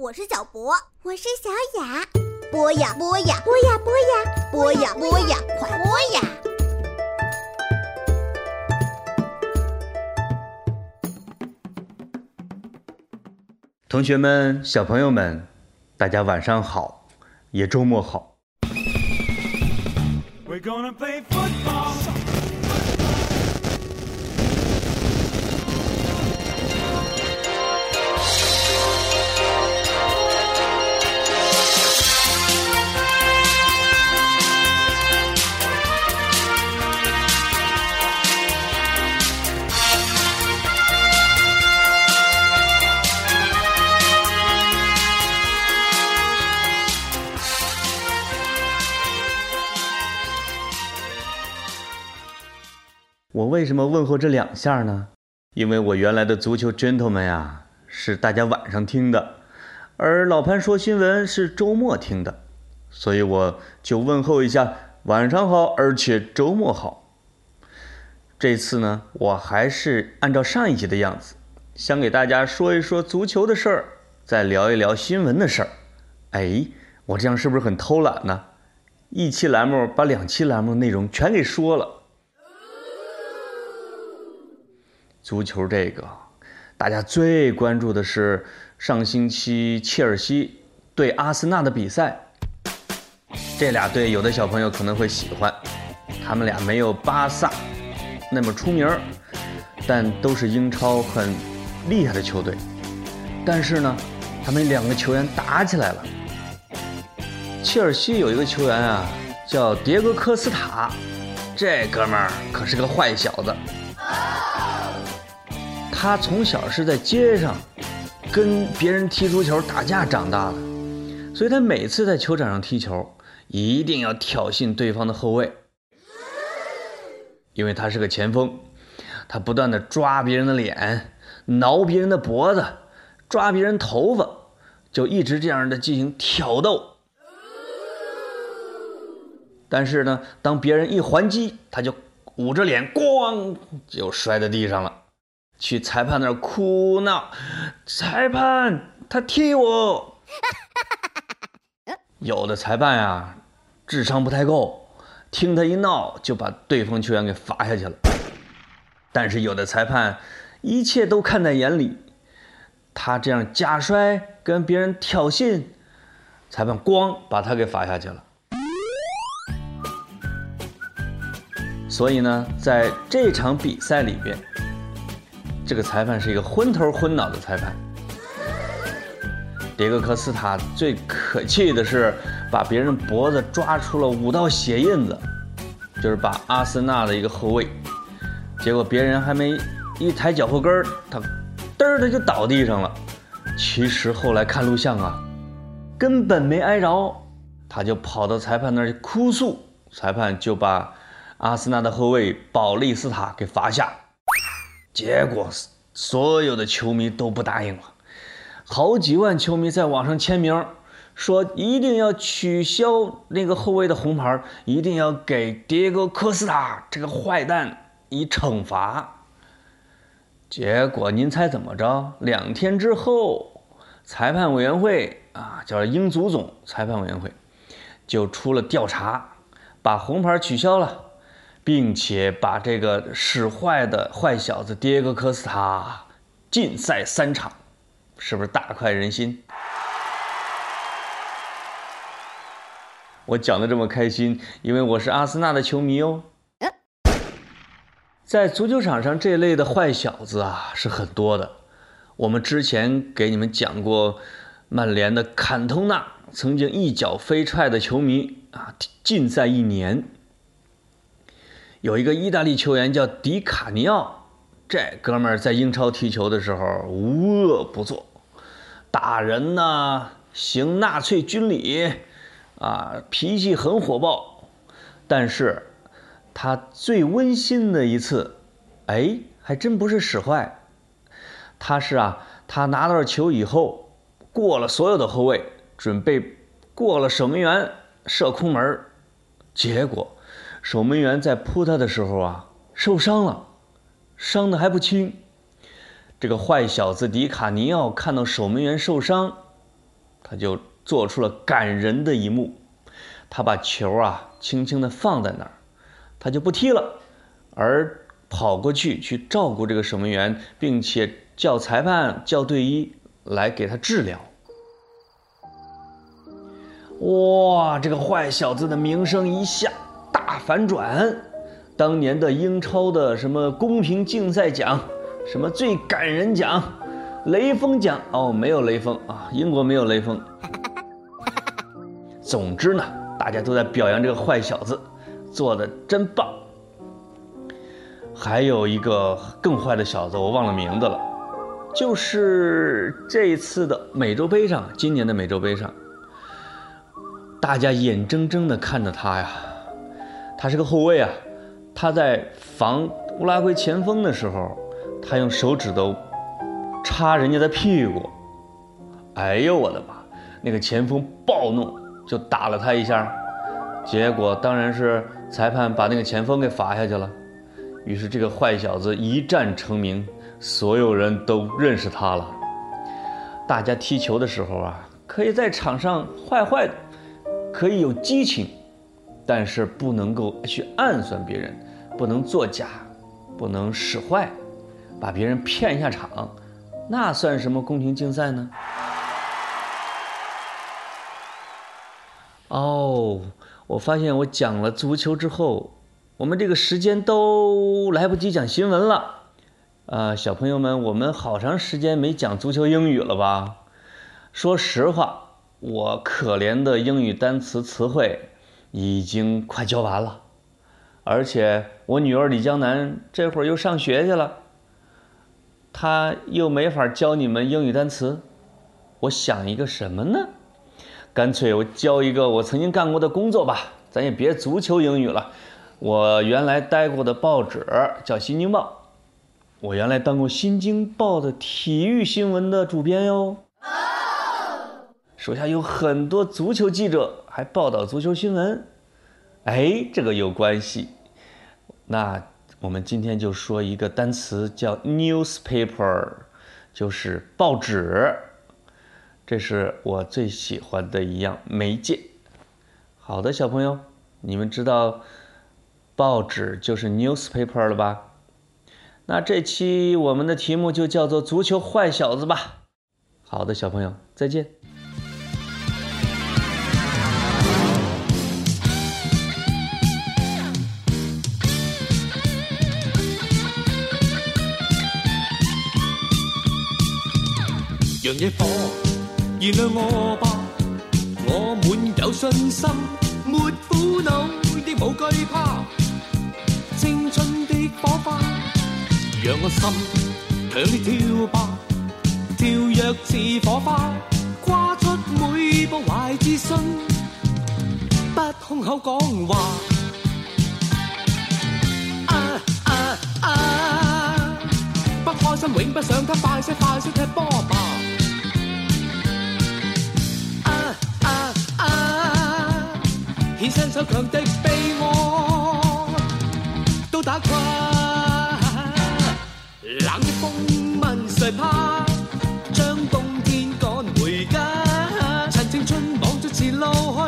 我是小博，我是小雅。播呀播呀播呀播呀播呀播呀，快播呀！同学们、小朋友们，大家晚上好，也周末好。We're gonna play football. 为什么问候这两下呢？因为我原来的足球 gentleman 呀，是大家晚上听的，而老潘说新闻是周末听的，所以我就问候一下，晚上好，而且周末好。这次呢，我还是按照上一集的样子，想给大家说一说足球的事儿，再聊一聊新闻的事儿。哎，我这样是不是很偷懒呢？一期栏目把两期栏目内容全给说了。足球这个，大家最关注的是上星期切尔西对阿森纳的比赛。这俩队有的小朋友可能会喜欢，他们俩没有巴萨那么出名，但都是英超很厉害的球队。但是呢，他们两个球员打起来了。切尔西有一个球员啊，叫迭戈科斯塔，这哥们儿可是个坏小子。他从小是在街上跟别人踢足球打架长大的，所以他每次在球场上踢球，一定要挑衅对方的后卫，因为他是个前锋，他不断的抓别人的脸，挠别人的脖子，抓别人头发，就一直这样的进行挑逗。但是呢，当别人一还击，他就捂着脸，咣就摔在地上了。去裁判那儿哭闹，裁判他踢我。有的裁判呀，智商不太够，听他一闹就把对方球员给罚下去了。但是有的裁判一切都看在眼里，他这样假摔跟别人挑衅，裁判咣把他给罚下去了。所以呢，在这场比赛里边。这个裁判是一个昏头昏脑的裁判。迭戈科斯塔最可气的是，把别人脖子抓出了五道血印子，就是把阿森纳的一个后卫，结果别人还没一抬脚后跟儿，他嘚儿的就倒地上了。其实后来看录像啊，根本没挨着，他就跑到裁判那儿去哭诉，裁判就把阿森纳的后卫保利斯塔给罚下。结果，所有的球迷都不答应了，好几万球迷在网上签名，说一定要取消那个后卫的红牌，一定要给迭戈科斯塔这个坏蛋以惩罚。结果您猜怎么着？两天之后，裁判委员会啊，叫英足总裁判委员会，就出了调查，把红牌取消了。并且把这个使坏的坏小子迭戈科斯塔禁赛三场，是不是大快人心？我讲的这么开心，因为我是阿森纳的球迷哦。在足球场上，这类的坏小子啊是很多的。我们之前给你们讲过，曼联的坎通纳曾经一脚飞踹的球迷啊，禁赛一年。有一个意大利球员叫迪卡尼奥，这哥们儿在英超踢球的时候无恶不作，打人呐，行纳粹军礼，啊，脾气很火爆。但是，他最温馨的一次，哎，还真不是使坏，他是啊，他拿到球以后，过了所有的后卫，准备过了守门员射空门，结果。守门员在扑他的时候啊，受伤了，伤的还不轻。这个坏小子迪卡尼奥看到守门员受伤，他就做出了感人的一幕，他把球啊轻轻地放在那儿，他就不踢了，而跑过去去照顾这个守门员，并且叫裁判、叫队医来给他治疗。哇，这个坏小子的名声一下反转，当年的英超的什么公平竞赛奖，什么最感人奖。雷锋奖哦，没有雷锋啊，英国没有雷锋。总之呢，大家都在表扬这个坏小子，做的真棒。还有一个更坏的小子，我忘了名字了，就是这一次的美洲杯上，今年的美洲杯上，大家眼睁睁的看着他呀，他是个后卫啊，他在防乌拉圭前锋的时候，他用手指头。插人家的屁股，哎呦我的妈！那个前锋暴怒，就打了他一下，结果当然是裁判把那个前锋给罚下去了。于是这个坏小子一战成名，所有人都认识他了。大家踢球的时候啊，可以在场上坏坏的，可以有激情，但是不能够去暗算别人，不能作假，不能使坏，把别人骗下场。那算什么公平竞赛呢？哦，我发现我讲了足球之后，我们这个时间都来不及讲新闻了。啊，小朋友们，我们好长时间没讲足球英语了吧？说实话，我可怜的英语单词词汇已经快教完了，而且我女儿李江南这会儿又上学去了。她又没法教你们英语单词，我想一个什么呢？干脆我教一个我曾经干过的工作吧，咱也别足球英语了。我原来待过的报纸叫《新京报》，我原来当过《新京报》的体育新闻的主编哟。手下有很多足球记者，还报道足球新闻。哎，这个有关系。那。我们今天就说一个单词，叫 newspaper，就是报纸。这是我最喜欢的一样媒介。好的，小朋友，你们知道报纸就是 newspaper 了吧？那这期我们的题目就叫做“足球坏小子”吧。好的，小朋友，再见。让野火燃亮我吧，我满有信心，没苦恼亦无惧怕，青春的火花，让我心强烈跳吧，跳跃似火花，跨出每步怀自信，不空口讲话。啊啊啊！不开心永不想他，快些快些踢波吧。伸手强敌被我都打垮，冷的风问谁怕，将冬天赶回家，趁青春绑着前路开。